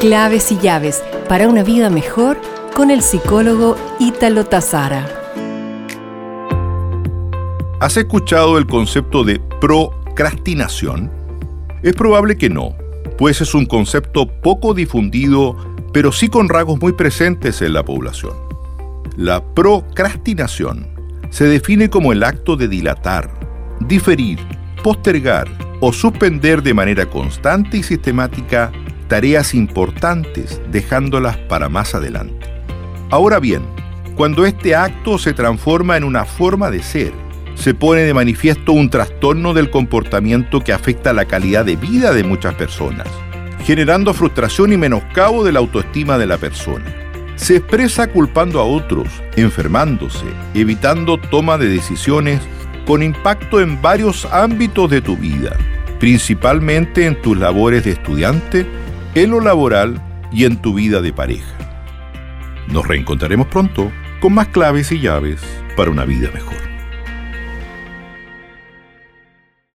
Claves y llaves para una vida mejor con el psicólogo Ítalo Tazara. ¿Has escuchado el concepto de procrastinación? Es probable que no, pues es un concepto poco difundido, pero sí con rasgos muy presentes en la población. La procrastinación se define como el acto de dilatar, diferir, postergar o suspender de manera constante y sistemática tareas importantes dejándolas para más adelante. Ahora bien, cuando este acto se transforma en una forma de ser, se pone de manifiesto un trastorno del comportamiento que afecta la calidad de vida de muchas personas, generando frustración y menoscabo de la autoestima de la persona. Se expresa culpando a otros, enfermándose, evitando toma de decisiones con impacto en varios ámbitos de tu vida, principalmente en tus labores de estudiante en lo laboral y en tu vida de pareja. Nos reencontraremos pronto con más claves y llaves para una vida mejor.